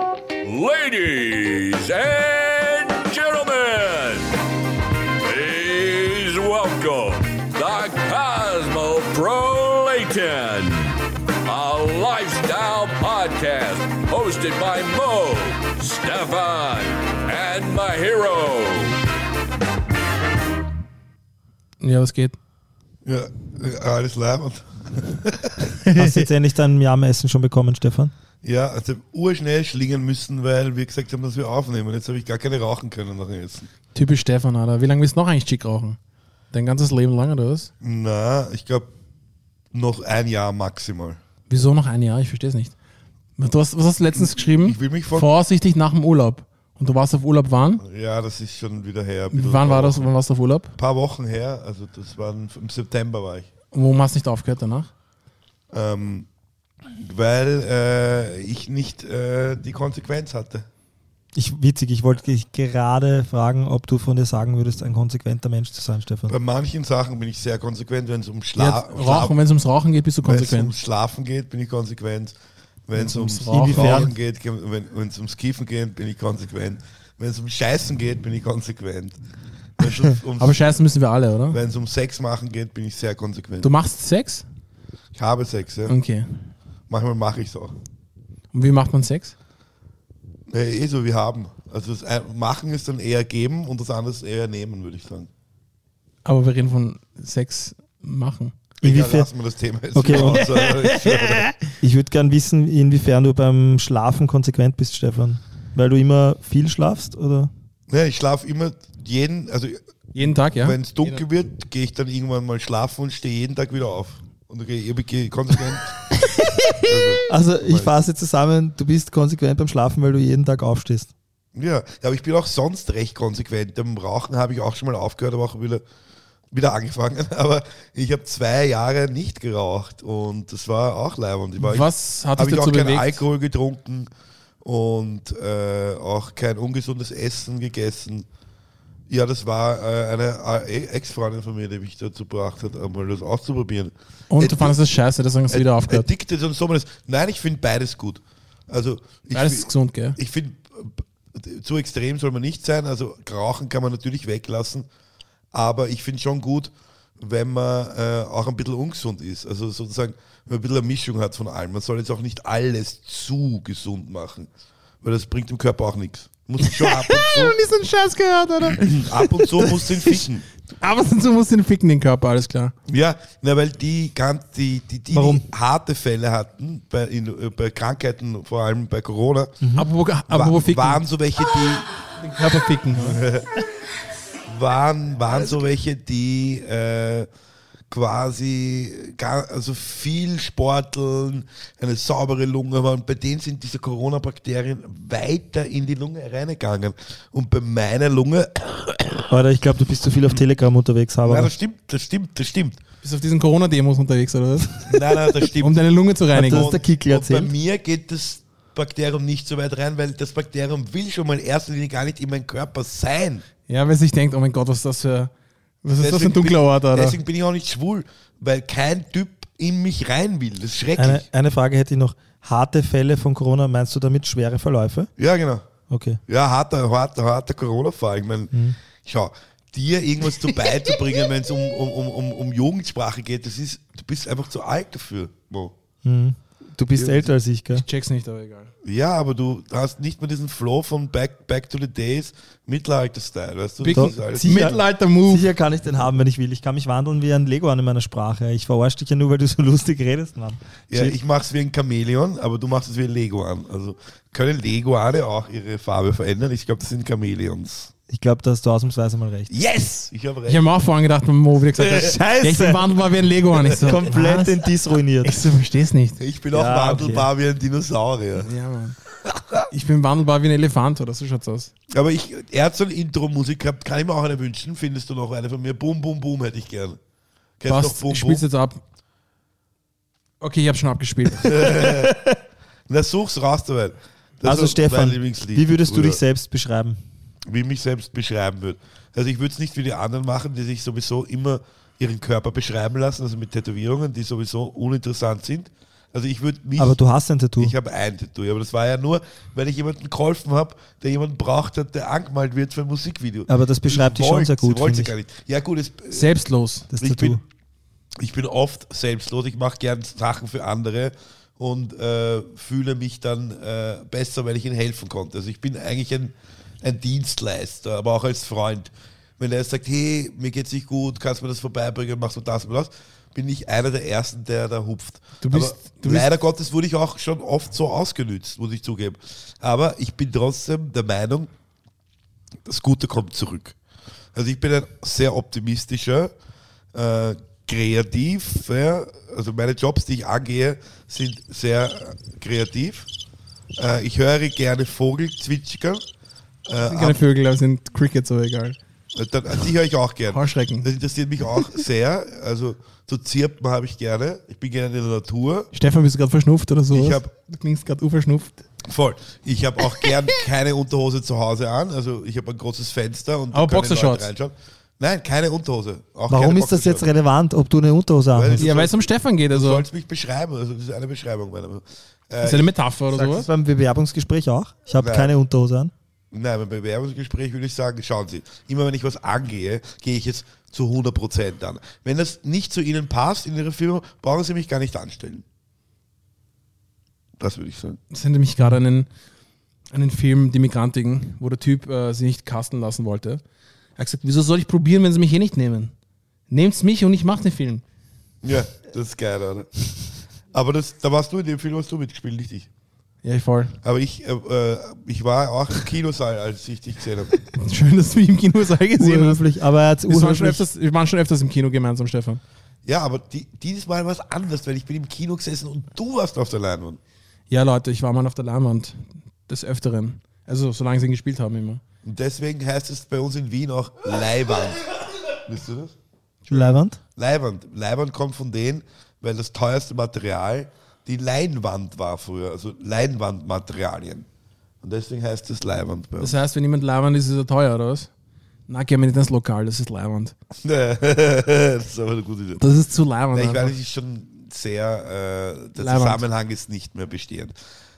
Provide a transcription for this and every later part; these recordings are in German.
Ladies and gentlemen, please welcome the Cosmo Cosmoprolaton, a lifestyle podcast hosted by Mo, Stefan, and Mahiro. Ja, was geht? Ja, alles leibend. Hast du jetzt endlich dein Yam-Essen schon bekommen, Stefan? Ja, also urschnell schlingen müssen, weil wir gesagt haben, dass wir aufnehmen. Jetzt habe ich gar keine rauchen können nach dem Essen. Typisch Stefan, Alter. Wie lange willst du noch eigentlich Chick rauchen? Dein ganzes Leben lang oder was? Na, ich glaube noch ein Jahr maximal. Wieso noch ein Jahr? Ich verstehe es nicht. Du hast, was hast du letztens geschrieben? Ich will mich von. Vorsichtig nach dem Urlaub. Und du warst auf Urlaub wann? Ja, das ist schon wieder her. Wann war das? Wann warst du auf Urlaub? Ein paar Wochen her, also das war im September war ich. Und warum hast du nicht aufgehört danach? Ähm, weil äh, ich nicht äh, die Konsequenz hatte. Ich, witzig, ich wollte dich gerade fragen, ob du von dir sagen würdest, ein konsequenter Mensch zu sein, Stefan. Bei manchen Sachen bin ich sehr konsequent, wenn es um Ja, Schla Rauchen, wenn es ums Rauchen geht, bist du Wenn es konsequent. ums Schlafen geht, bin ich konsequent. Wenn es ums ums Rauchen Rauchen geht, wenn es ums Kiefen geht, bin ich konsequent. Wenn es ums Scheißen geht, bin ich konsequent. Ums, Aber scheißen müssen wir alle, oder? wenn es um Sex machen geht, bin ich sehr konsequent. Du machst Sex? Ich habe Sex, ja. Okay. Manchmal mache ich es auch. Und wie macht man Sex? Ja, eh so wie haben. Also das ein- Machen ist dann eher geben und das andere ist eher nehmen, würde ich sagen. Aber wir reden von Sex machen. Ja, Inwiefern, wir das Thema jetzt Okay, mal und- aus, äh, ich schwöre. ich würde gern wissen, inwiefern du beim Schlafen konsequent bist, Stefan. Weil du immer viel schlafst, oder? ja, ich schlafe immer jeden, also Jeden Tag, ja? wenn es dunkel wird, gehe ich dann irgendwann mal schlafen und stehe jeden Tag wieder auf. Und gehe ich, ich gehe konsequent. Also ich Weil- fasse zusammen, du bist konsequent beim Schlafen, weil du jeden Tag aufstehst. Ja, aber ich bin auch sonst recht konsequent. Beim Rauchen habe ich auch schon mal aufgehört, aber auch wieder, wieder angefangen. Aber ich habe zwei Jahre nicht geraucht und das war auch leibend. Ich Was hat habe dich ich auch dazu keinen bewegt? Alkohol getrunken und äh, auch kein ungesundes Essen gegessen. Ja, das war äh, eine äh, Ex-Freundin von mir, die mich dazu gebracht hat, einmal das auszuprobieren. Und du fandest das scheiße, deswegen hast du wieder aufgehört. Addicted und so. Nein, ich finde beides gut. Also ich Beides ist gesund, gell? ich finde, zu extrem soll man nicht sein. Also Rauchen kann man natürlich weglassen. Aber ich finde schon gut, wenn man äh, auch ein bisschen ungesund ist. Also sozusagen, wenn man ein bisschen eine Mischung hat von allem. Man soll jetzt auch nicht alles zu gesund machen. Weil das bringt dem Körper auch nichts. Muss schon ab und nie so einen Scheiß gehört, oder? zu, ab und zu muss den ficken. Aber sonst musst du den ficken, den Körper, alles klar. Ja, na, weil die, ganz, die, die, die, Warum? die harte Fälle hatten, bei, in, äh, bei Krankheiten, vor allem bei Corona, Aber wo, aber wa- wo ficken? waren so welche, die den Körper ficken. waren, waren so welche, die äh, quasi gar, also viel sporteln, eine saubere Lunge haben. Bei denen sind diese Corona-Bakterien weiter in die Lunge reingegangen. Und bei meiner Lunge, Oder ich glaube, du bist zu viel auf Telegram unterwegs, nein, aber das stimmt, das stimmt, das stimmt. Bist auf diesen Corona-Demos unterwegs, oder was? Nein, nein, das stimmt. Um deine Lunge zu reinigen. das ist der Kickl und bei erzählt. mir geht das Bakterium nicht so weit rein, weil das Bakterium will schon mal in erster Linie gar nicht in meinem Körper sein. Ja, weil sich denkt, oh mein Gott, was ist das für, was ist das für ein Deswegen dunkler bin, Ort, oder? Deswegen bin ich auch nicht schwul, weil kein Typ in mich rein will. Das ist schrecklich. Eine, eine Frage hätte ich noch. Harte Fälle von Corona, meinst du damit schwere Verläufe? ja, genau. Okay. Ja, harter, harter, harter Corona-Fall. Ich meine, schau, dir irgendwas zu beizubringen, wenn es um, um, um, um, um Jugendsprache geht, das ist, du bist einfach zu alt dafür. Mo. Mhm. Du bist Ja, älter als ich, gell? Ich check's nicht, aber egal. Ja, aber du hast nicht mehr diesen Flow von Back, back to the Days, Mittelalter-Style, weißt du? Mittelalter-Move. Sicher kann ich den haben, wenn ich will. Ich kann mich wandeln wie ein Leguan in meiner Sprache. Ich verarsche dich ja nur, weil du so lustig redest, Mann. Ja, ich mach's wie ein Chamäleon, aber du machst es wie ein Leguan. Also können Leguane auch ihre Farbe verändern? Ich glaube, das sind Chamäleons. Ich glaube, da hast du ausnahmsweise mal recht. Yes! Ich habe Ich recht. habe mir auch vorhin gedacht, wenn Mo wieder gesagt hat, Scheiße. ja, ich bin wandelbar wie ein Lego an. Ich so, Komplett was? den Diss ruiniert. Ich so, versteh's nicht. Ich bin auch Ja, wandelbar wie ein Dinosaurier. Ja, Mann. Ich bin wandelbar wie ein Elefant, oder so schaut's aus. Aber ich, er hat so eine Intro-Musik gehabt, kann ich mir auch eine wünschen? Findest du noch eine von mir? Boom, boom, boom hätte ich gern. Kennst du noch Passt, Boom, ich spiel's jetzt ab. Okay, ich habe schon abgespielt. Na, such's raus dabei. Das Also Stefan, Lieblingslied, wie würdest du dich selbst beschreiben? Wie ich mich selbst beschreiben würde. Also ich würde es nicht wie die anderen machen, die sich sowieso immer ihren Körper beschreiben lassen, also mit Tätowierungen, die sowieso uninteressant sind. Also ich würde mich. Aber du hast ein Tattoo. ich habe ein Tattoo, aber das war ja nur, weil ich jemanden geholfen habe, der jemanden braucht hat, der angemalt wird für ein Musikvideo. Aber das beschreibt dich Ich schon wollte- sehr gut, wollte finde gar ich. nicht. Ja gut, es, Selbstlos. Das ich Tattoo. bin, ich bin oft selbstlos, ich mache gern Sachen für andere und äh, fühle mich dann äh, besser, wenn ich ihnen helfen konnte. Also ich bin eigentlich ein, ein Dienstleister, aber auch als Freund. Wenn er sagt, hey, mir geht's nicht gut, kannst du mir das vorbeibringen, machst du das und das, bin ich einer der Ersten, der da hupft. Du bist- du bist- leider Gottes wurde ich auch schon oft so ausgenützt, muss ich zugeben. Aber ich bin trotzdem der Meinung, das Gute kommt zurück. Also ich bin ein sehr optimistischer, äh, kreativ. Ja. Also meine Jobs, die ich angehe, sind sehr äh, kreativ. Äh, ich höre gerne Vogelzwitschern. Äh, Keine Vögel, aber sind Crickets, aber egal. dann, also die höre ich auch gerne. Heuschrecken. Das interessiert mich auch sehr. Also so Zirpen habe ich gerne. Ich bin gerne in der Natur. Stefan, bist du gerade verschnupft oder so? Ich hab- Du klingst gerade unverschnupft. Voll. Ich habe auch gern keine Unterhose zu Hause an. Also ich habe ein großes Fenster und Aber können Boxershorts? Leute reinschauen. Nein, keine Unterhose. Auch Warum keine ist das jetzt Boxershorts. relevant, ob du eine Unterhose Weil anhast? Ja, weil es um Stefan geht. Du Also, sollst mich beschreiben. Also das ist eine Beschreibung meiner Meinung. Äh, ist das eine Metapher oder Sagst du sowas? das beim Bewerbungsgespräch auch? Ich habe Nein. keine Unterhose an. Nein, beim Bewerbungsgespräch würde ich sagen, schauen Sie, immer wenn ich was angehe, gehe ich jetzt zu 100% an. Wenn das nicht zu Ihnen passt in Ihrer Firma, brauchen Sie mich gar nicht anstellen. Das würde ich sagen. Ich sende mich gerade einen, einen Film, Die Migrantigen, wo der Typ äh, sie nicht casten lassen wollte. Er hat gesagt, wieso soll ich probieren, wenn sie mich eh nicht nehmen? Nehmt's mich und ich mache den Film. Ja, das ist geil, oder? Aber das, da warst du in dem Film, hast du mitgespielt, nicht ich. Ja, voll. Aber ich, äh, äh, ich war auch im Kinosaal, als ich dich gesehen habe. Schön, dass du mich im Kinosaal gesehen hast. Aber er hat Wir waren, schon öfters, wir waren schon öfters im Kino gemeinsam, Stefan. Ja, aber die, dieses Mal war es anders, weil ich bin im Kino gesessen und du warst auf der Leinwand. Ja, Leute, ich war mal auf der Leinwand des Öfteren. Also, solange sie ihn gespielt haben immer. Und deswegen heißt es bei uns in Wien auch Leihwand. Wisst ihr das? Leihwand? Leihwand. Leihwand kommt von denen, weil das teuerste Material die Leinwand war früher, also Leinwandmaterialien. Und deswegen heißt es Leihwand bei uns. Das heißt, wenn jemand Leinwand ist, ist er teuer, oder was? Na, gehen wir nicht ins Lokal, das ist Leinwand. das ist aber eine gute Idee. Das ist zu Leinwand. Ich weiß, es ist schon sehr, äh, der Leibwand. Zusammenhang ist nicht mehr bestehend.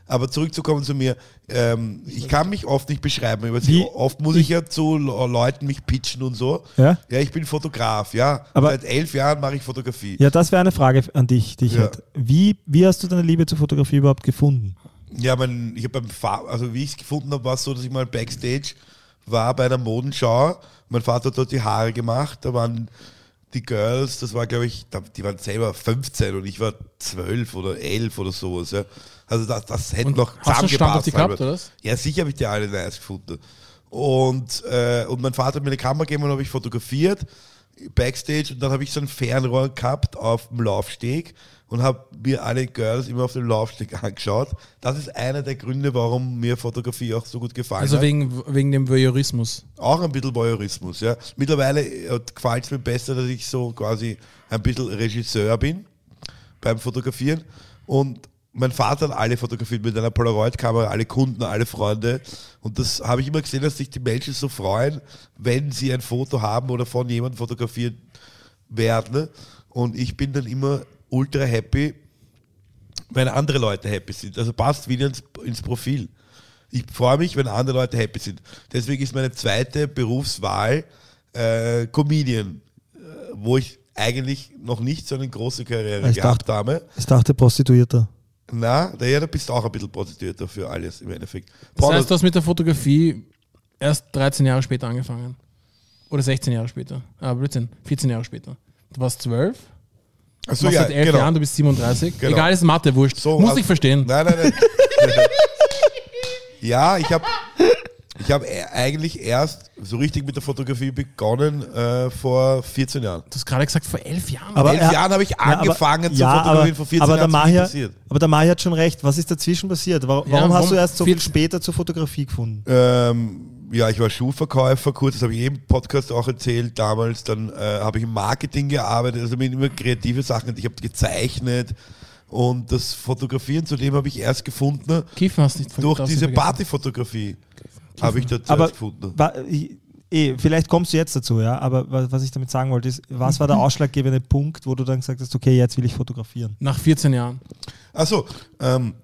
Aber zurückzukommen zu mir, ähm, ich kann mich oft nicht beschreiben. Wie- oft muss ich ja zu Le- Leuten mich pitchen und so. Ja? Ja, ich bin Fotograf, ja. Aber- Seit elf Jahren mache ich Fotografie. Ja, das wäre eine Frage an dich, die ich Ja. hätte. Wie, wie hast du deine Liebe zur Fotografie überhaupt gefunden? Ja, mein, ich habe beim Fahr also wie ich es gefunden habe, war es so, dass ich mal Backstage war bei einer Modenschau. Mein Vater hat dort die Haare gemacht. Da waren die Girls, das war glaube ich, die waren selber 15 und ich war 12 oder 11 oder sowas. Ja. Also das, das hätte Und noch halber. gehabt, oder was? Ja, sicher habe ich die alle nice gefunden. Und, äh, und mein Vater hat mir eine Kamera gegeben und habe ich fotografiert. Backstage und dann habe ich so ein Fernrohr gehabt auf dem Laufsteg und habe mir alle Girls immer auf dem Laufsteg angeschaut. Das ist einer der Gründe, warum mir Fotografie auch so gut gefallen Also hat. wegen, wegen dem Voyeurismus. Auch ein bisschen Voyeurismus, ja. Mittlerweile äh, gefällt es mir besser, dass ich so quasi ein bisschen Regisseur bin beim Fotografieren. Und mein Vater hat alle fotografiert mit einer Polaroid-Kamera, alle Kunden, alle Freunde. Und das habe ich immer gesehen, dass sich die Menschen so freuen, wenn sie ein Foto haben oder von jemandem fotografiert werden. ne? Und ich bin dann immer ultra happy, wenn andere Leute happy sind. Also passt wieder ins, ins Profil. Ich freue mich, wenn andere Leute happy sind. Deswegen ist meine zweite Berufswahl äh, Comedian, äh, wo ich eigentlich noch nicht so eine große Karriere Ich gehabt habe. Ich dachte Prostituierter. Na, da, ja, da bist du auch ein bisschen Prostituierter für alles im Endeffekt. Das Porno- heißt, du hast mit der Fotografie erst 13 Jahre später angefangen. Oder 16 Jahre später. Ah, Blödsinn. 14 Jahre später. Du warst 12. Ach Du so, machst ja, seit 11 genau. Jahren, du bist 37. Genau. Egal, ist Mathe, wurscht. So, Muss also- ich verstehen. Nein, nein, nein. ja, ich habe ich hab e- eigentlich erst so richtig mit der Fotografie begonnen äh, vor 14 Jahren. Du hast gerade gesagt, vor 11 Jahren. Aber elf er- Jahren habe ich Ja, aber- angefangen zu ja, fotografieren, aber, vor 14 aber der Jahren hat's Mahi, nicht passiert. aber der Mahi hat schon recht. Was ist dazwischen passiert? Warum, Ja, warum hast du erst so viel- viel später zur Fotografie gefunden? Ähm, ja, ich war Schuhverkäufer kurz, das habe ich eben im Podcast auch erzählt damals. Dann äh, habe ich im Marketing gearbeitet, also bin immer kreative Sachen. Ich habe gezeichnet und das Fotografieren, zudem habe ich erst gefunden Kiffen hast du nicht durch diese. Partyfotografie. Habe ich da zuerst Aber gefunden. wa- ich, eh, vielleicht kommst du jetzt dazu, ja, aber wa- was ich damit sagen wollte, ist, was war der ausschlaggebende Punkt, wo du dann gesagt hast, okay, jetzt will ich fotografieren? Nach 14 Jahren. Achso, ähm,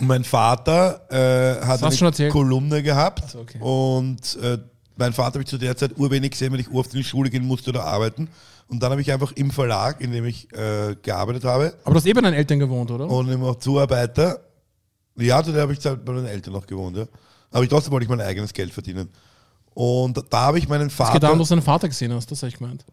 mein Vater äh, hat eine. Kolumne gehabt so, okay. und äh, mein Vater habe ich zu der Zeit urwenig gesehen, weil ich oft in die Schule gehen musste oder arbeiten. Und dann habe ich einfach im Verlag, in dem ich äh, gearbeitet habe, Aber du hast eh bei deinen Eltern gewohnt, oder? und immer Zuarbeiter, ja, da habe ich Zeit bei meinen Eltern noch gewohnt, ja. Aber ich, trotzdem wollte ich mein eigenes Geld verdienen. Und da habe ich meinen Es geht Vater. darum, dass du deinen Vater gesehen hast, das habe ich gemeint.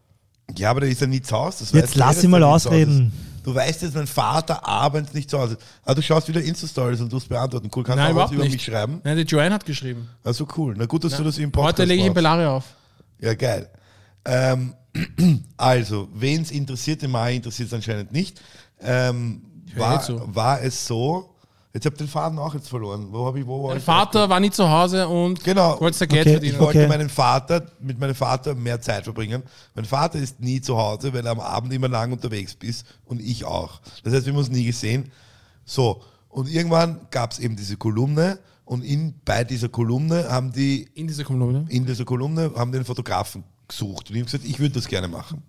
Ja, aber der ist ja nie zu Hause. Das Jetzt weiß lass jeder, ihn mal ausreden. Du weißt jetzt, mein Vater abends nicht zu Hause ist. Ah, du schaust wieder Insta-Stories und du es beantworten. Cool, kannst Nein, du auch was überhaupt über nicht. mich schreiben? Nein, die Joanne hat geschrieben. Also cool. Na gut, dass du das im Podcast Heute lege ich in. Bellaria auf. Ja, geil. Ähm, also, wen es interessiert, den Mai interessiert es anscheinend nicht. Ähm, eh war, zu. war es so, jetzt habe ich den Faden auch jetzt verloren. Wo habe ich, wo war Dein ich? Vater war nie zu Hause und Genau. wolltest da Geld Okay, verdienen. Ich wollte Okay. meinen Vater, mit meinem Vater mehr Zeit verbringen. Mein Vater ist nie zu Hause, weil er am Abend immer lang unterwegs ist und ich auch. Das heißt, wir haben uns nie gesehen. So, und irgendwann gab es eben diese Kolumne und in, bei dieser Kolumne haben die, In dieser Kolumne. in dieser Kolumne haben den Fotografen gesucht und ich habe gesagt, ich würde das gerne machen.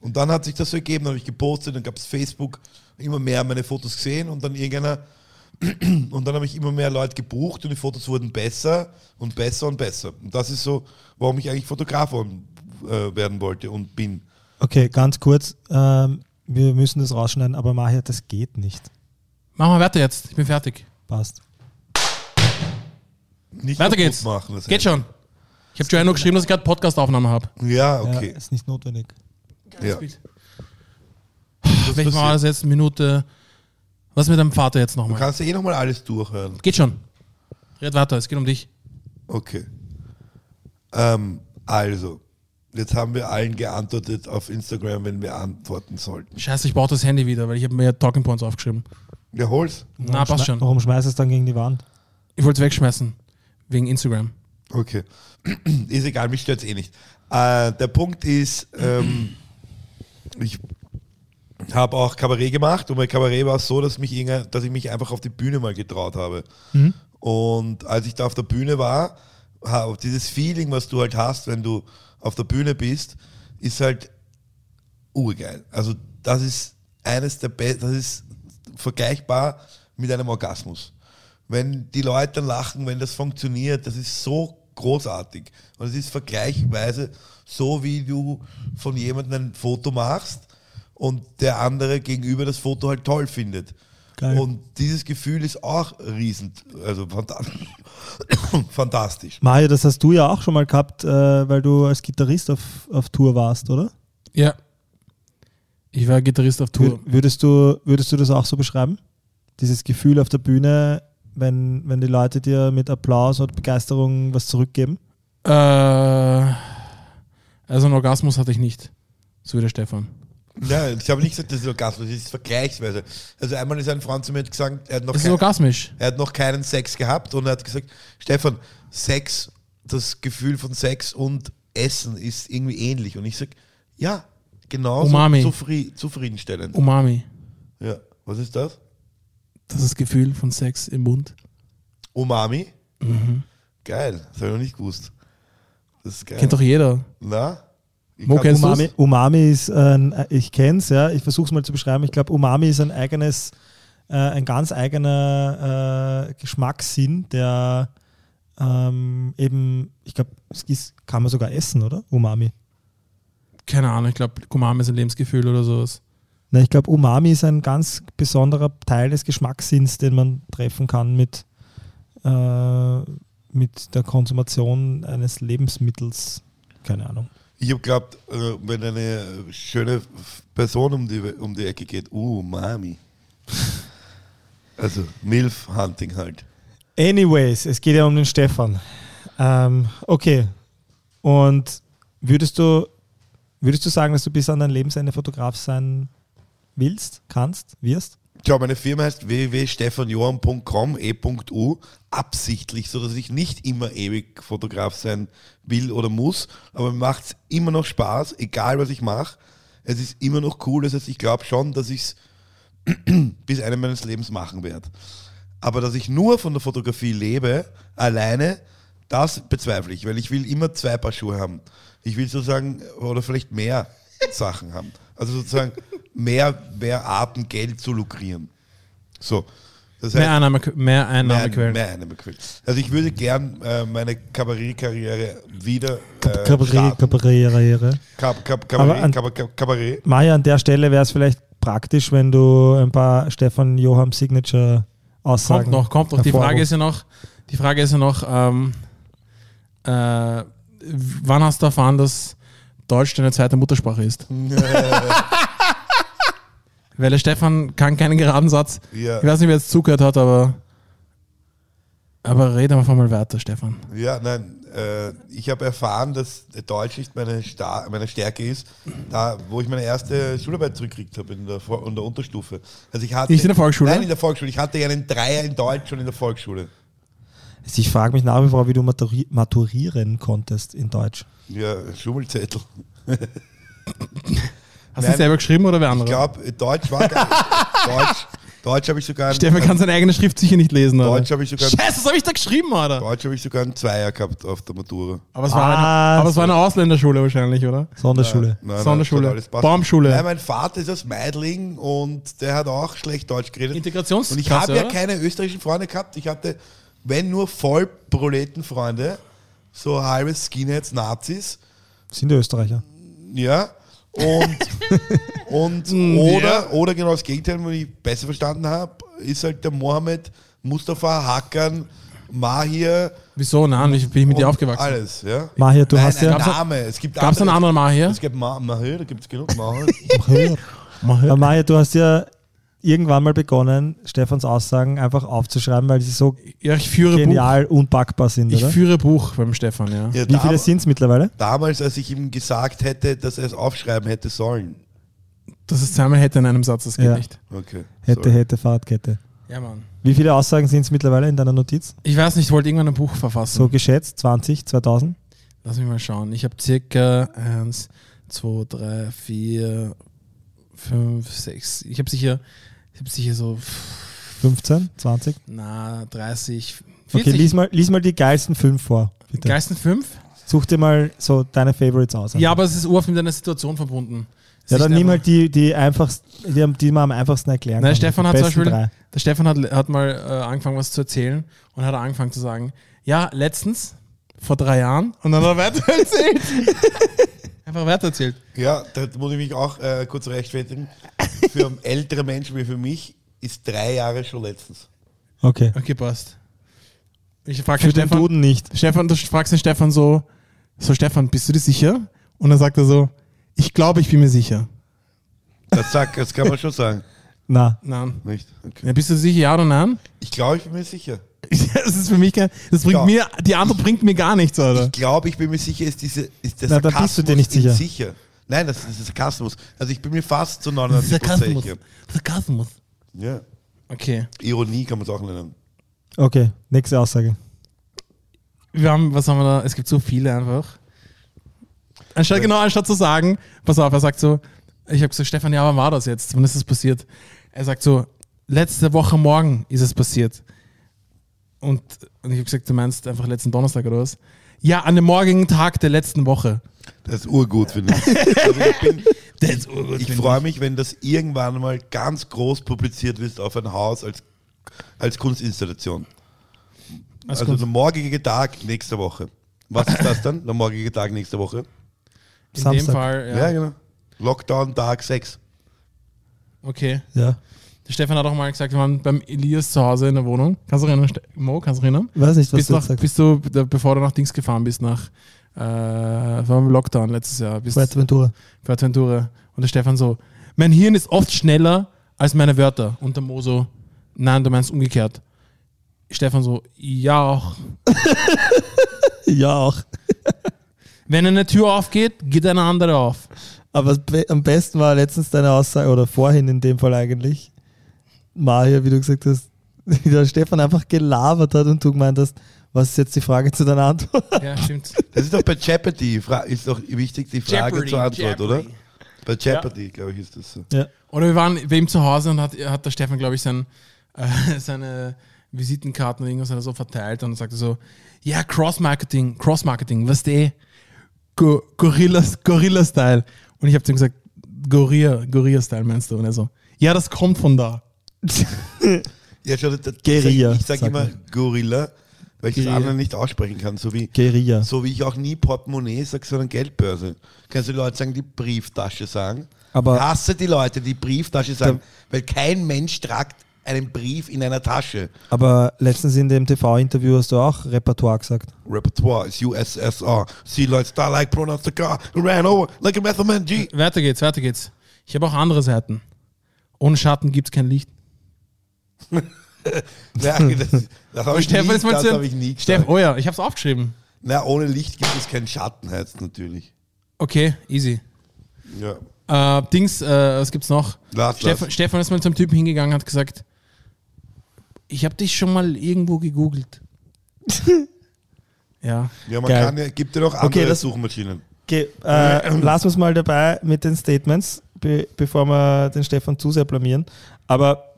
Und dann hat sich das so ergeben, dann habe ich gepostet, dann gab es Facebook, immer mehr meine Fotos gesehen und dann irgendeiner, und dann habe ich immer mehr Leute gebucht und die Fotos wurden besser und besser und besser. Und das ist so, warum ich eigentlich Fotograf äh, werden wollte und bin. Okay, ganz kurz, ähm, wir müssen das rausschneiden, aber Mahir, das geht nicht. Machen wir weiter jetzt. Ich bin fertig. Passt. Nicht Weiter geht's. Machen, Geht schon. Ich habe Joanne nur geschrieben, dass ich gerade Podcastaufnahme habe. Ja, Ja, okay. ist nicht notwendig. Ja. Welches Das war passiert. das jetzt? Minute. Was mit deinem Vater jetzt Du nochmal? kannst ja eh nochmal alles durchhören. Geht schon. Red weiter, es geht um dich. Okay. Ähm, also, jetzt haben wir allen geantwortet auf Instagram, wenn wir antworten sollten. Scheiße, ich brauche das Handy wieder, weil ich habe mir Talking Points aufgeschrieben. Ja, hol's. Na, Warum passt schon. Warum schmeißt es dann gegen die Wand? Ich wollte es wegschmeißen. Wegen Instagram. Okay. ist egal, mich stört's eh nicht. Äh, der Punkt ist, ähm, ich habe auch Kabarett gemacht und bei Kabarett war es so, dass, mich dass ich mich einfach auf die Bühne mal getraut habe. Und als ich da auf der Bühne war, dieses Feeling, was du halt hast, wenn du auf der Bühne bist, ist halt urgeil. Also das ist eines der besten, das ist vergleichbar mit einem Orgasmus. Wenn die Leute lachen, wenn das funktioniert, das ist so großartig. Und es ist vergleichsweise so, wie du von jemandem ein Foto machst und der andere gegenüber das Foto halt toll findet. Geil. Und dieses Gefühl ist auch riesen, also fantastisch. Mahir, das hast du ja auch schon mal gehabt, äh, weil du als Gitarrist auf, auf Tour warst, oder? Ja. Ich war Gitarrist auf Tour. Wür- Würdest du, würdest du das auch so beschreiben? Dieses Gefühl auf der Bühne, wenn, wenn die Leute dir mit Applaus oder Begeisterung was zurückgeben? Äh, also einen Orgasmus hatte ich nicht. So wie der Stefan. Nein, ich habe nicht gesagt, das ist Orgasmus, das ist vergleichsweise. Also einmal ist ein Freund zu mir gesagt, er hat noch, Das ist kein, orgasmisch. er hat noch keinen Sex gehabt und er hat gesagt, Stefan, Sex, das Gefühl von Sex und Essen ist irgendwie ähnlich. Und ich sage, ja, genauso Umami. zufri zufriedenstellend. Umami. Ja, was ist das? Das ist das Gefühl von Sex im Mund. Umami? Mhm. Geil, das habe ich noch nicht gewusst. Das ist geil. Kennt doch jeder. Na? Ich Mo, kennst Umami? Umami ist ein, ich kenne es, ja, ich versuche es mal zu beschreiben. Ich glaube, Umami ist ein eigenes, äh, ein ganz eigener äh, Geschmackssinn, der ähm, eben, ich glaube, es kann man sogar essen, oder? Umami. Keine Ahnung, ich glaube, Umami ist ein Lebensgefühl oder sowas. Ne, ich glaube, Umami ist ein ganz besonderer Teil des Geschmackssinns, den man treffen kann mit, äh, mit der Konsumation eines Lebensmittels. Keine Ahnung. Ich habe geglaubt, äh, wenn eine schöne Person um die, um die Ecke geht, uh, Mami. Also Milf-Hunting halt. Anyways, es geht ja um den Stefan. Ähm, okay. Und würdest du, würdest du sagen, dass du bis an dein Lebensende Fotograf sein willst, kannst, wirst? Tja, meine Firma heißt www.stefanjohann.com, e.u, absichtlich, so dass ich nicht immer ewig Fotograf sein will oder muss, aber mir macht es immer noch Spaß, egal was ich mache. Es ist immer noch cool, das heißt, ich glaube schon, dass ich es bis Ende meines Lebens machen werde. Aber dass ich nur von der Fotografie lebe, alleine, Das bezweifle ich, weil ich will immer zwei Paar Schuhe haben. Ich will sozusagen, oder vielleicht mehr Sachen haben. Also sozusagen mehr, mehr Arten Geld zu lukrieren. So. Das Mehr, heißt, Einnahme, mehr mehr, Einnahmequellen. mehr Einnahmequellen. Also ich würde gern äh, meine Kabarettkarriere wieder äh, Kabarett, starten. Kabarett. Kab, Kab, Aber an- Kabarett, Kabarett, Kabarett. Maja, an der Stelle wäre es vielleicht praktisch, wenn du ein paar Stefan Johann Signature Aussagen Kommt noch, kommt noch. Die. Frage ist ja noch, die Frage ist ja noch, ähm, äh, wann hast du erfahren, dass Deutsch deine zweite Muttersprache ist? Weil der Stefan kann keinen geraden Satz. Ja. Ich weiß nicht, wer jetzt zugehört hat, aber aber rede einfach mal weiter, Stefan. Ja, nein, äh, ich habe erfahren, dass Deutsch nicht meine, Sta meine Stärke ist, da wo ich meine erste Schularbeit zurückgekriegt habe in der, Vor- in der Unterstufe. Also ich hatte, Nicht in der Volksschule? Nein, in der Volksschule. Ich hatte ja einen Dreier in Deutsch schon in der Volksschule. Also Ich frage mich nach wie vor, wie du maturi maturieren konntest in Deutsch. Ja, Schummelzettel. Hast du Nein. selber geschrieben oder wer Ich andere? glaube, Deutsch war gar Deutsch, Deutsch habe ich sogar Stefan kann seine eigene Schrift sicher nicht lesen, oder? Deutsch habe ich sogar Scheiße, was habe ich da geschrieben, Alter? Deutsch habe ich sogar einen Zweier gehabt auf der Matura. Aber es war, eine, Ah, aber es war eine Ausländerschule wahrscheinlich, oder? Sonderschule. Nein, nein, Sonderschule. Baumschule. Nein, mein Vater ist aus Meidling und der hat auch schlecht Deutsch geredet. Integrationsklasse, Und ich habe ja oder? keine österreichischen Freunde gehabt. Ich hatte, wenn nur Vollproletenfreunde, so halbe Skinheads, Nazis, Sind die Österreicher. ja. Und, und Hm, oder, oder genau das Gegenteil, wenn ich besser verstanden habe, ist halt der Mohammed, Mustafa, Hakan, Mahir. Wieso? Nein, wie bin ich mit dir aufgewachsen? Alles, ja. Mahir, du Nein, hast ein ja. Name. Es gibt Gab es einen anderen Mal hier? Es gibt Ma Mahir, da gibt es genug Mahir. Aber Mahir, du hast ja irgendwann mal begonnen, Stefans Aussagen einfach aufzuschreiben, weil sie so Ja, ich führe Buch. genial unpackbar sind, Ich oder? führe Buch beim Stefan, ja. Ja, Wie viele sind es mittlerweile? Damals, als ich ihm gesagt hätte, dass er es aufschreiben hätte sollen. Das ist zweimal hätte in einem Satz, das geht Ja. nicht. Okay. Hätte, sorry. hätte, Fahrradkette. Ja, Mann. Wie viele Aussagen sind es mittlerweile in deiner Notiz? Ich weiß nicht, ich wollte irgendwann ein Buch verfassen. So geschätzt, 20, 2000? Lass mich mal schauen. Ich habe circa 1, 2, 3, 4, 5, 6. Ich habe sicher, ich habe sicher so, 15, 20? na, 30, 40. Okay, lies mal, lies mal die geilsten fünf vor, bitte. Geisten 5? Such dir mal so deine Favorites aus. Ja, aber es ist urft mit einer Situation verbunden. Ja dann nimm halt die, die einfachst, die, die man am einfachsten erklären Nein, kann. Stefan hat zum Beispiel, drei. der Stefan hat, hat mal äh, angefangen, was zu erzählen und hat angefangen zu sagen, ja, letztens, vor drei Jahren, und dann hat er weiter erzählt. Einfach weiter erzählt. Ja, da muss ich mich auch äh, kurz rechtfertigen. Für ältere Menschen wie für mich ist drei Jahre schon letztens. Okay. Okay, passt. Ich frage Für den den Stefan, Duden nicht. Stefan, du fragst den Stefan so, so Stefan, bist du dir sicher? Und dann sagt er so, ich glaube, ich bin mir sicher. Das, sag, das kann man schon sagen. Na, Nein. Nicht? Okay. Ja, bist du sicher, ja oder nein? Ich glaube, ich bin mir sicher. Das ist für mich kein, das bringt Ja. mir, die Antwort bringt mir gar nichts, Alter. Ich glaube, ich bin mir sicher, ist, diese, ist der Na, da Sarkasmus bist du dir nicht sicher. sicher. Nein, das ist Sarkasmus. Also ich bin mir fast zu 99 Sarkasmus. sicher. Sarkasmus. Ja. Okay. Ironie kann man es auch nennen. okay, nächste Aussage. Wir haben, was haben wir da? Es gibt so viele einfach. Anstatt, genau, anstatt zu sagen, pass auf, er sagt so, ich habe gesagt, Stefan, ja, wann war das jetzt? Wann ist das passiert? Er sagt so, letzte Woche morgen ist es passiert. Und, und ich habe gesagt, du meinst einfach letzten Donnerstag oder was? Ja, an dem morgigen Tag der letzten Woche. Das ist urgut, finde ich. Also ich bin, Das ist urgut, ich freue mich, wenn das irgendwann mal ganz groß publiziert wird auf ein Haus als, als Kunstinstallation. Als also Kunst- der morgige Tag nächste Woche. Was ist das dann? Der morgige Tag nächste Woche? In dem Samstag. Fall, Ja, ja. genau. Lockdown Tag 6. Okay. Ja. Der Stefan hat auch mal gesagt, wir waren beim Elias zu Hause in der Wohnung. Kannst du erinnern, Mo, kannst du erinnern? Weiß nicht, was Bist, du nach, bist du, bevor du nach Dings gefahren bist, nach äh, war im Lockdown letztes Jahr, bist Fuerteventura. Fuerteventura. Und der Stefan so, mein Hirn ist oft schneller als meine Wörter. Und der Mo so, nein, du meinst umgekehrt. Stefan so, ja auch. Ja, auch. Wenn eine Tür aufgeht, geht eine andere auf. Aber be- am besten war letztens deine Aussage, oder vorhin in dem Fall eigentlich, Maria, wie du gesagt hast, wie der Stefan einfach gelabert hat und du gemeint hast, was ist jetzt die Frage zu deiner Antwort? Ja, stimmt. Das ist doch bei Jeopardy, ist doch wichtig die Frage zur Antwort, oder? Bei Jeopardy, glaube ich, ist das so. Ja. Oder wir waren bei ihm zu Hause und hat, hat der Stefan, glaube ich, sein, äh, seine Visitenkarten oder irgendwas hat er so verteilt und dann sagte so, ja, Cross-Marketing, Cross-Marketing, was der? Go Gorilla-Style. Gorilla und ich habe zu ihm gesagt, Gorilla, Gorilla-Style meinst du? Und er so, ja, das kommt von da. Ja, schau, das, Guerilla, Ich sage sagt immer man. Gorilla, weil ich das Guerilla. andere nicht aussprechen kann. So wie, Guerilla. so wie ich auch nie Portemonnaie sage, sondern Geldbörse. Kannst du die Leute sagen, die Brieftasche sagen? Aber- ich hasse die Leute, die Brieftasche sagen, weil kein Mensch tragt einen Brief in einer Tasche. Aber letztens in dem TV-Interview hast du auch Repertoire gesagt. Repertoire ist USSR. See like star like pronounced the car ran over like a method man G. Weiter geht's, weiter geht's. Ich habe auch andere Seiten. Ohne Schatten gibt's kein Licht. Ja, das das habe ich, Stefan, nie- jetzt mal das zu- hab ich nie gesagt. Steff, oh ja, ich hab's aufgeschrieben. Na, ohne Licht gibt es keinen Schatten, heißt natürlich. Okay, easy. Ja. Äh, Dings, äh, was gibt's noch? Lass, Stefan, lass. Stefan ist mal zum Typen hingegangen und hat gesagt, ich habe dich schon mal irgendwo gegoogelt. ja. Ja, man Geil. kann ja, gibt ja noch andere das- Suchmaschinen. Okay, äh, lassen wir es mal dabei mit den Statements, be bevor wir den Stefan zu sehr blamieren. Aber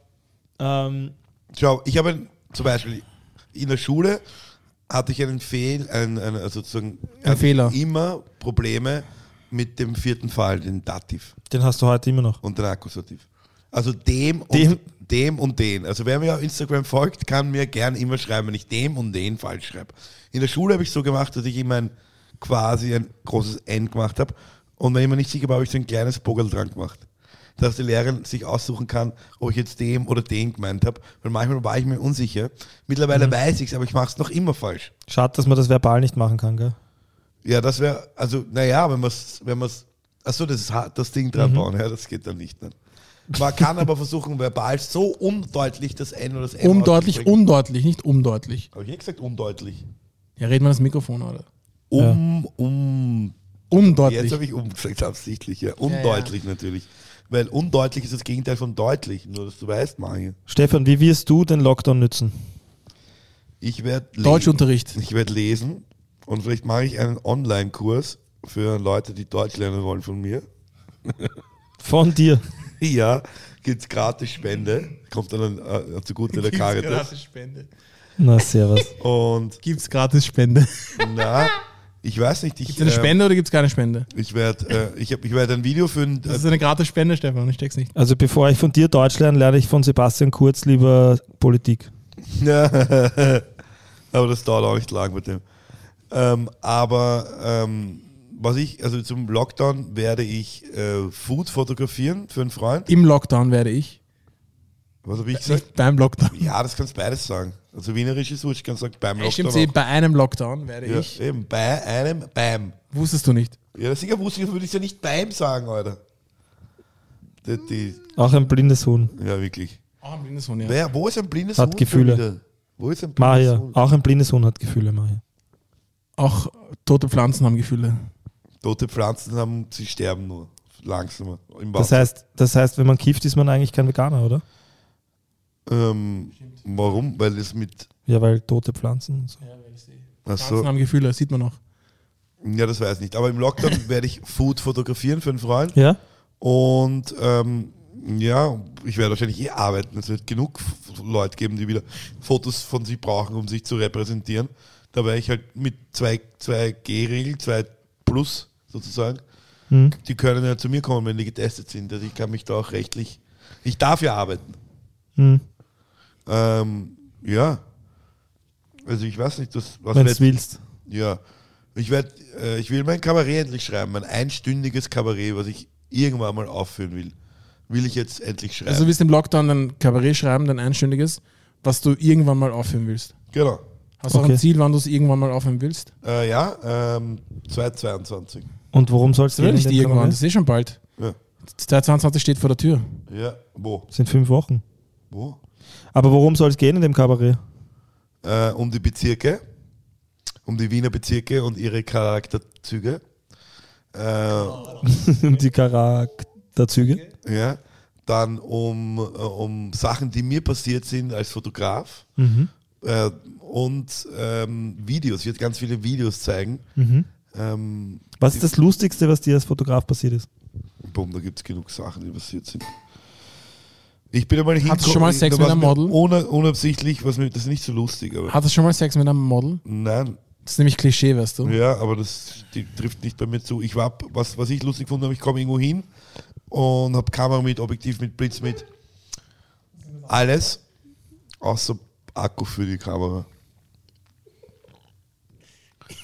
ähm, Schau, ich habe ein- zum Beispiel in der Schule hatte ich einen Fehl, einen, einen, also sozusagen Ein Fehler. immer Probleme mit dem vierten Fall, den Dativ den hast du heute immer noch. und den Akkusativ. Also dem und Dem- dem, und den. Also wer mir auf Instagram folgt, kann mir gern immer schreiben, wenn ich dem und den falsch schreibe. In der Schule habe ich so gemacht, dass ich immer ein quasi ein großes N gemacht habe. Und wenn ich mir nicht sicher war, habe ich so ein kleines Bogerl dran gemacht. Dass die Lehrerin sich aussuchen kann, ob ich jetzt dem oder den gemeint habe. Weil manchmal war ich mir unsicher. Mittlerweile weiß ich es, aber ich mache es noch immer falsch. Schade, dass man das verbal nicht machen kann, gell? Ja, das wäre, also, naja, wenn man es, wenn man es, achso, das ist hart, das Ding dran bauen, ja, das geht dann nicht. Ne? Man kann aber versuchen, verbal so undeutlich das N oder das M Undeutlich, undeutlich, nicht umdeutlich. Habe ich nicht gesagt undeutlich? Ja, reden wir das Mikrofon, oder? Um, um, Undeutlich. jetzt habe ich um gesagt, absichtlich, ja. Undeutlich natürlich. Weil undeutlich ist das Gegenteil von deutlich, nur dass du weißt, Mario. Stefan, wie wirst du den Lockdown nützen? Ich werde Deutschunterricht. Ich werde lesen und vielleicht mache ich einen Online-Kurs für Leute, die Deutsch lernen wollen von mir. Von dir. Ja, gibt es gratis Spende. Kommt dann äh, zugute der Caritas. Spende. Na, servus. Und Gibt's gratis Spende? na, ich weiß nicht, ich, Gibt's eine äh, Spende oder gibt's keine Spende? ich werde äh, ich hab, ich werd ein Video für ein, Das ist eine gratis Spende, Stefan, ich check's nicht. Also bevor ich von dir Deutsch lerne, lerne ich von Sebastian Kurz lieber Politik. aber das dauert auch nicht lang mit dem. Ähm, aber ähm, was ich, also zum Lockdown werde ich äh, Food fotografieren für einen Freund. Im Lockdown werde ich. Was habe ich gesagt? Nicht beim Lockdown. Ja, das kannst beides sagen. Also wienerisch ist ich kann sagen beim Ja, Stimmt, Lockdown. eh, bei einem Lockdown werde Ja, ich. eben, bei einem Bam. Wusstest du nicht? Ja, sicher wusste ich, würde ich ja nicht beim sagen, Alter. Die, die, Auch ein blindes Huhn. ja, wirklich. Auch ein blindes Huhn, ja. Wer, wo ist ein blindes Hat Huhn schon Gefühle. Wo ist ein blindes Maria. Huhn? Auch ein blindes Huhn hat Gefühle, Maria. Auch tote Pflanzen haben Gefühle. Tote Pflanzen haben, sie sterben nur. Langsamer. Im Das heißt, das heißt, wenn man kifft, ist man eigentlich kein Veganer, oder? Ähm, warum? Weil es mit. Ja, weil tote Pflanzen. und So. Pflanzen Achso. haben Gefühle, sieht man noch. Ja, das weiß ich nicht. Aber im Lockdown werde ich Food fotografieren für einen Freund. Ja? Und ähm, ja, ich werde wahrscheinlich eh arbeiten. Es wird genug Leute geben, die wieder Fotos von sich brauchen, um sich zu repräsentieren. Da werde ich halt mit 2, 2G-Regel, 2 Plus sozusagen, Hm. die können ja zu mir kommen, wenn die getestet sind. Also ich kann mich da auch rechtlich, ich darf ja arbeiten. Hm. Ähm, ja. Also ich weiß nicht, das, was Wenn du willst. ja. Ich werde, äh, ich will mein Kabarett endlich schreiben, mein einstündiges Kabarett, was ich irgendwann mal aufführen will. Will ich jetzt endlich schreiben. Also du willst im Lockdown ein Kabarett schreiben, dein einstündiges, was du irgendwann mal aufhören willst. genau. Hast du auch Okay. ein Ziel, wann du es irgendwann mal aufhören willst? Äh, ja, ähm, 2022. Und worum soll es Das nicht irgendwann, Kabarett? das ist eh schon bald. Ja. 2022 steht vor der Tür. Ja, wo? sind fünf Wochen. Wo? Aber worum soll es gehen in dem Kabarett? Äh, um die Bezirke, um die Wiener Bezirke und ihre Charakterzüge. Äh, um die Charakterzüge? ja. Dann um, äh, um Sachen, die mir passiert sind als Fotograf. Mhm. Äh, und ähm, Videos. Ich werde ganz viele Videos zeigen. Mhm. Ähm, Was ist das Lustigste, was dir als Fotograf passiert ist? Boom, da gibt es genug Sachen, die passiert sind. Ich bin einmal Hattest du schon mal Sex mit einem Model? Ohne, unabsichtlich, was mir, das ist nicht so lustig, aber. Hattest du schon mal Sex mit einem Model? Nein, Das ist nämlich Klischee, weißt du. ja, aber das die trifft nicht bei mir zu. Ich war, was, was ich lustig fand, ich komme irgendwo hin und habe Kamera mit, Objektiv mit, Blitz mit. Alles, außer Akku für die Kamera.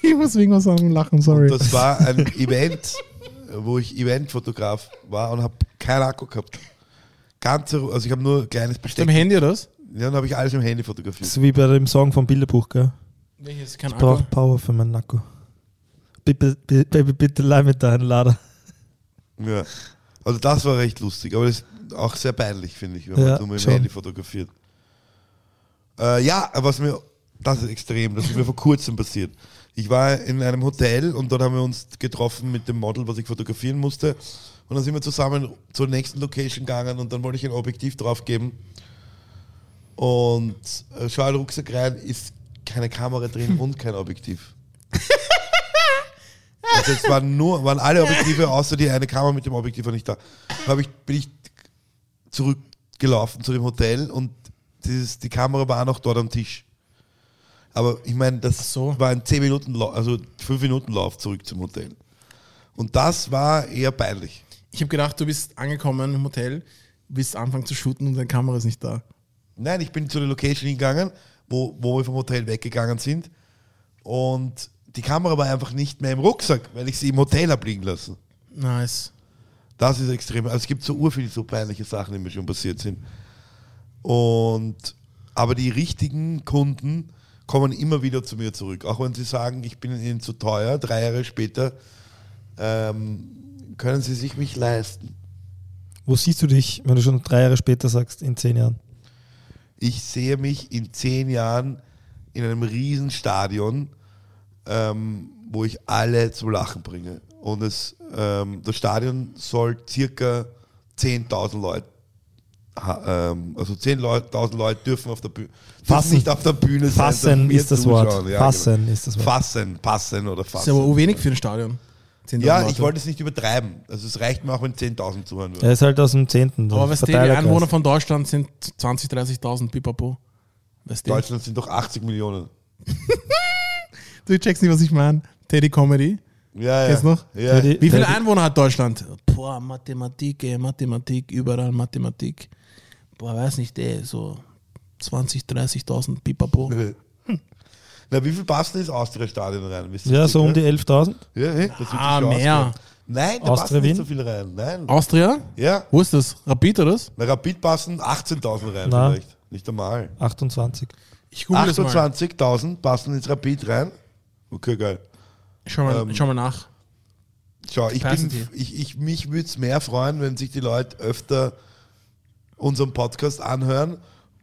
Ich muss wegen was Lachen, sorry. Und das war ein Event, wo ich Eventfotograf war und habe keinen Akku gehabt. Ganze, also ich habe nur ein kleines Besteck. Am Handy oder was? Ja, dann habe ich alles im Handy fotografiert. So wie bei dem Song vom Bilderbuch, gell? Welches? Kein Ich brauche Power für meinen Akku. Bitte, bitte, Baby, bitte leih mit deinen Lader. Ja. Also das war recht lustig, aber das ist auch sehr peinlich, finde ich, wenn Ja, man so mit dem. Handy fotografiert. Äh, ja, was mir, das ist extrem, das ist mir vor kurzem passiert. Ich war in einem Hotel und dort haben wir uns getroffen mit dem Model, was ich fotografieren musste. Und dann sind wir zusammen zur nächsten Location gegangen und dann wollte ich ein Objektiv draufgeben. Und äh, schau in den Rucksack rein, ist keine Kamera drin und kein Objektiv. Also es waren nur, waren alle Objektive, außer die eine Kamera mit dem Objektiv war nicht da. Dann hab ich, bin ich zurückgelaufen zu dem Hotel und dieses, die Kamera war noch dort am Tisch. Aber ich meine, das so. war ein 10 Minuten, also 5 Minuten Lauf zurück zum Hotel. Und das war eher peinlich. Ich habe gedacht, du bist angekommen im Hotel, willst anfangen zu shooten und deine Kamera ist nicht da. Nein, ich bin zu der Location hingegangen, wo, wo wir vom Hotel weggegangen sind. Und die Kamera war einfach nicht mehr im Rucksack, weil ich sie im Hotel habe liegen lassen. Nice. Das ist extrem. Also es gibt so urviel so peinliche Sachen, die mir schon passiert sind. Und aber die richtigen Kunden kommen immer wieder zu mir zurück. Auch wenn sie sagen, ich bin ihnen zu teuer, drei Jahre später ähm, können sie sich mich leisten. Wo siehst du dich, wenn du schon drei Jahre später sagst, in zehn Jahren? Ich sehe mich in zehn Jahren in einem Riesenstadion, ähm, wo ich alle zum Lachen bringe. Und es, ähm, das Stadion soll circa 10.000 Leute, ähm, also 10.000 Leute dürfen auf der Bühne, dürfen Fassen. nicht auf der Bühne sein. Fassen ist das. Wort. Ja, Fassen genau. ist das Wort. Fassen, passen oder Das fassen. ist aber wenig für ein Stadion. 10.000 ja, ich wollte es nicht übertreiben. Also es reicht mir auch, wenn 10.000 zuhören würden. Er ist halt aus dem Zehnten. Aber weißt du, die. Einwohner von Deutschland sind 20.000, 30.000 Pipapo. Weißt? Deutschland sind doch 80 Millionen. Du checkst nicht, was ich meine. Teddy Comedy. Ja, ja. Kennst du noch? Ja. Die- Wie viele Der- Einwohner hat Deutschland? Boah, Mathematik, ey, Mathematik, überall Mathematik. Boah, weiß nicht, ey, so 20, 30.000 Pipapo. Na, wie viel passen ins Austria-Stadion rein? Wisst ihr Ja, das, so um die 11.000. Ja, hey, das wird Ah, mehr. ausgehen. Nein, da Austria passen nicht so viele rein. Nein. Austria? Ja, Wo ist das? Rapid oder das? bei Rapid passen 18.000 rein Na. vielleicht. Nicht einmal. 28. Ich google das mal. 28.000 passen ins Rapid rein. Okay, geil. Schau mal, Ähm, schau mal nach. Schau, ich bin, Capacity. ich, ich, mich würde es mehr freuen, wenn sich die Leute öfter unseren Podcast anhören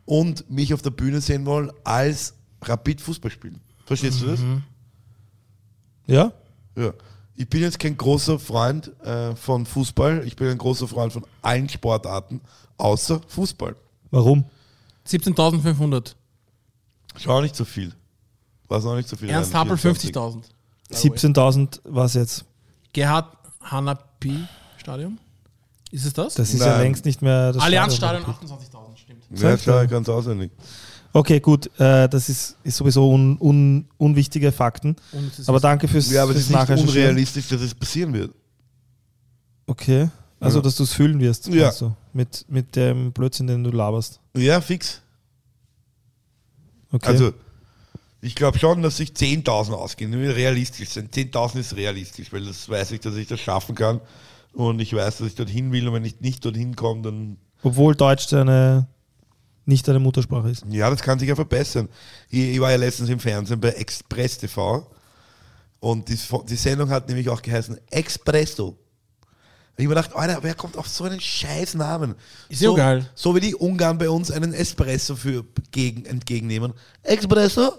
und mich auf der Bühne sehen wollen, als Rapid Fußball spielen. Verstehst du das? Ja? Ja. Ich bin jetzt kein großer Freund äh, von Fußball. Ich bin ein großer Freund von allen Sportarten, außer Fußball. Warum? 17.500. Schau nicht so viel. War auch nicht so viel. Ernst Happel 24. 50.000. 17.000 was jetzt? Gerhard Hanapi Stadion. Ist es das? Das ist ja Nein. längst nicht mehr das Allianzstadion Stadion. 28.000, stimmt. Ja, klar, ganz auswendig. Okay, gut. Äh, das ist, ist sowieso un, un, unwichtige Fakten. Aber danke fürs, Ja, aber es fürs ist nicht Nachrecherchieren. unrealistisch, dass es passieren wird. Okay. Also, Ja. dass du es fühlen wirst. Ja. du? mit, mit dem Blödsinn, den du laberst. Ja, fix. Okay. Also, ich glaube schon, dass sich 10.000 ausgehen. Nur Realistisch sind. 10.000 ist realistisch, weil das weiß ich, dass ich das schaffen kann. Und ich weiß, dass ich dorthin will. Und wenn ich nicht dorthin komme, dann. Obwohl Deutsch deine, nicht deine Muttersprache ist. Ja, das kann sich ja verbessern. Ich, ich war ja letztens im Fernsehen bei Express TV. Und die, die Sendung hat nämlich auch geheißen Expresso. Ich mir gedacht, Alter, wer kommt auf so einen scheiß Namen? Ist ja so, geil. So wie die Ungarn bei uns einen Espresso für gegen, entgegennehmen. Expresso?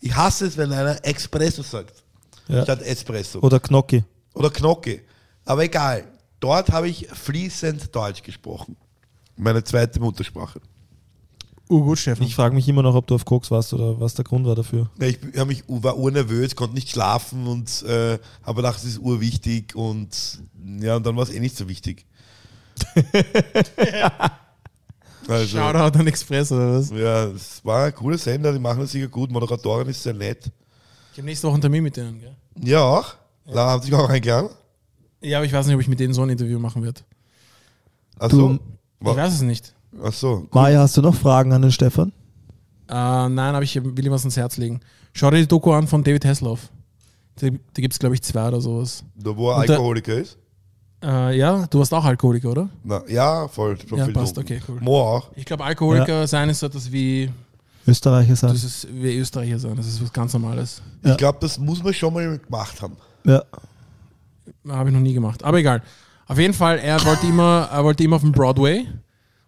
Ich hasse es, wenn einer Expresso sagt. Ja. Statt Espresso. Oder Knocki. Oder Knocke. Aber egal. Dort habe ich fließend Deutsch gesprochen. Meine zweite Muttersprache. Uh, gut, Stefan. Ich frage mich immer noch, ob du auf Koks warst oder was der Grund war dafür. Ja, Ich hab mich, war urnervös, konnte nicht schlafen und äh, habe gedacht, es ist urwichtig und ja, und dann war es eh nicht so wichtig. Also, Shoutout an Express oder was? ja, es war ein cooler Sender, die machen das sicher gut. Moderatorin ist sehr nett. Ich habe nächste Woche einen Termin mit denen, gell? Ja, auch. Da haben sich auch eingeladen. Ja, aber ich weiß nicht, ob ich mit denen so ein Interview machen werde. Du- Ich weiß es nicht. Achso. Maya, hast du noch Fragen an den Stefan? Äh, nein, aber ich will ihm was ans Herz legen. Schau dir die Doku an von David Hasselhoff. Da, da gibt es, glaube ich, zwei oder sowas. Da wo er Und der- Alkoholiker ist? Äh, ja, du warst auch Alkoholiker, oder? Na, ja, voll. Schon Ja, viel passt, Drogen. okay, cool. Mo auch. Ich glaube, Alkoholiker sein ist so etwas wie, Österreicher sein. das ist wie Österreicher sein. Das ist was ganz Normales. Ja. Ich glaube, das muss man schon mal gemacht haben. Ja. Habe ich noch nie gemacht. Aber egal. Auf jeden Fall, er wollte immer, er wollte immer auf den Broadway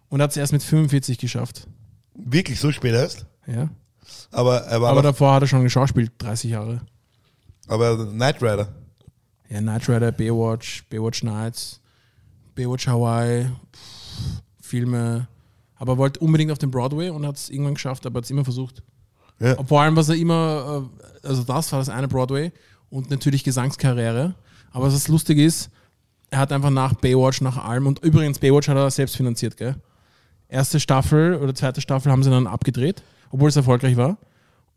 und hat es erst mit 45 geschafft. Wirklich so spät erst. Ja. Aber er war Aber davor hat er schon geschauspielt, 30 Jahre. aber Knight Rider. Ja, Knight Rider, Baywatch, Baywatch Nights, Baywatch Hawaii, pff, Filme. Aber er wollte unbedingt auf den Broadway und hat es irgendwann geschafft, aber hat es immer versucht. Ja. Vor allem, was er immer, äh, also das war das eine Broadway und natürlich Gesangskarriere. Aber was das lustig ist, er hat einfach nach Baywatch, nach allem und übrigens Baywatch hat er selbst finanziert, gell? Erste Staffel oder zweite Staffel haben sie dann abgedreht, obwohl es erfolgreich war.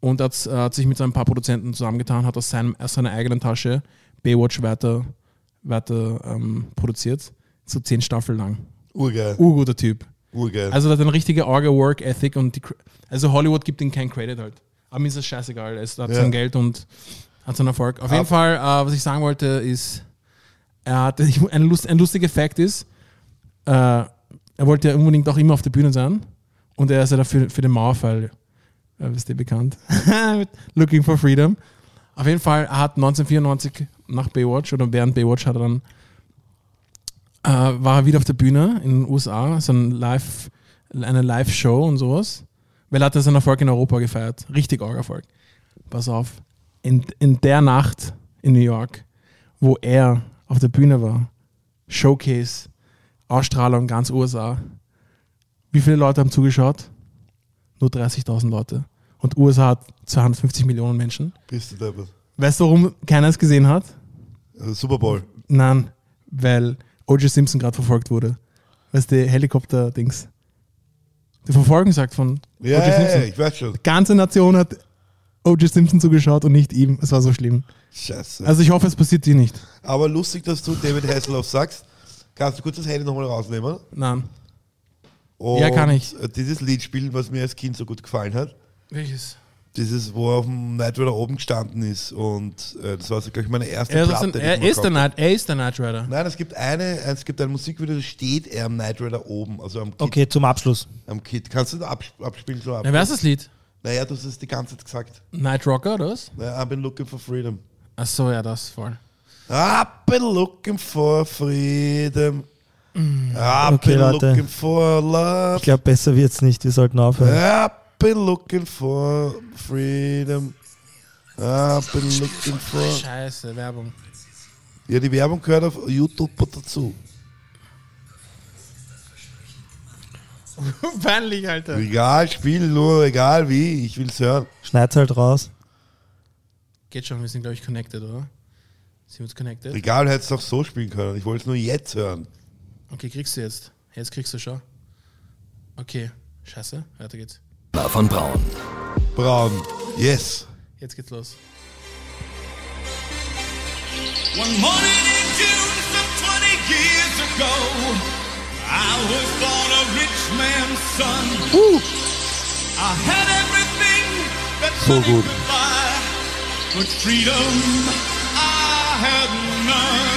Und hat, äh, hat sich mit so ein paar Produzenten zusammengetan, hat aus, seinem, aus seiner eigenen Tasche Baywatch weiter, weiter ähm, produziert. So zehn Staffeln lang. Urgeil. Urguter Typ. Urgeil. Also, er hat eine richtige Orga Work Ethic und die, also Hollywood gibt ihm keinen Credit halt. Aber mir ist das scheißegal. Er hat Ja. sein Geld und hat seinen Erfolg. Auf jeden Ab- Fall, äh, was ich sagen wollte, ist, er hat, ein, Lust, ein lustiger Fakt ist, äh, er wollte ja unbedingt auch immer auf der Bühne sein und er ist ja dafür für den Mauerfall, äh, wisst ihr, bekannt. Looking for Freedom. Auf jeden Fall, er hat 1994 nach Baywatch oder während Baywatch hat er dann äh, war er wieder auf der Bühne in den USA, so ein Live, eine Live-Show und sowas. Weil er hat er seinen Erfolg in Europa gefeiert. Richtig arg Erfolg. Pass auf. In, in der Nacht in New York, wo er auf der Bühne war, Showcase, Ausstrahlung, ganz USA. Wie viele Leute haben zugeschaut? Nur 30.000 Leute. Und USA hat 250 Millionen Menschen. Bist du deppert. Weißt du, warum keiner es gesehen hat? Also Super Bowl. Nein, weil O.J. Simpson gerade verfolgt wurde. Weißt du, Helikopter-Dings. Die Verfolgung sagt von Ja, O.J. Simpson. ja, ich weiß schon. Die ganze Nation hat O.J. Simpson zugeschaut und nicht ihm. Es war so schlimm. Scheiße. Also ich hoffe, es passiert dir nicht. Aber lustig, dass du David Hasselhoff sagst. Kannst du kurz das Handy nochmal rausnehmen? Nein. Und Ja, kann ich. Dieses Lied spielen, was mir als Kind so gut gefallen hat. Welches? Dieses, wo er auf dem Night Rider oben gestanden ist. Und äh, das war, so, glaube ich, meine erste Er ist, Platte. ein, er, ist der Night, er ist der Knight Rider. Nein, es gibt eine, es gibt ein Musikvideo, da steht er am Night Rider oben, also am Kit. Okay, zum Abschluss. Am Kit. Kannst du da abs abspielen? So ab? Ja, wer ist das Lied? Naja, du hast es die ganze Zeit gesagt. Night Rocker, oder was? Naja, I've been looking for freedom. Achso, ja, das voll. I've been looking for freedom. I've Okay, been Leute. looking for Ich love. glaube, besser wird's nicht. Wir sollten aufhören. I've been looking for freedom. I've been looking for. Scheiße, Werbung. Ja, die Werbung gehört auf YouTube dazu. Peinlich, Alter. Egal, spiel nur, egal wie, ich will's hören. Schneid's halt raus. Geht schon, wir sind, glaube ich, connected, oder? Sind wir uns connected? Egal, hättest du auch so spielen können. Ich wollte es nur jetzt hören. Okay, kriegst du jetzt. Jetzt kriegst du schon. Okay, scheiße, weiter geht's. von Braun. Braun. Yes. Jetzt geht's los. One morning in June, some 20 years ago, I was born a rich man's son. I had everything that So money could buy, but freedom had none.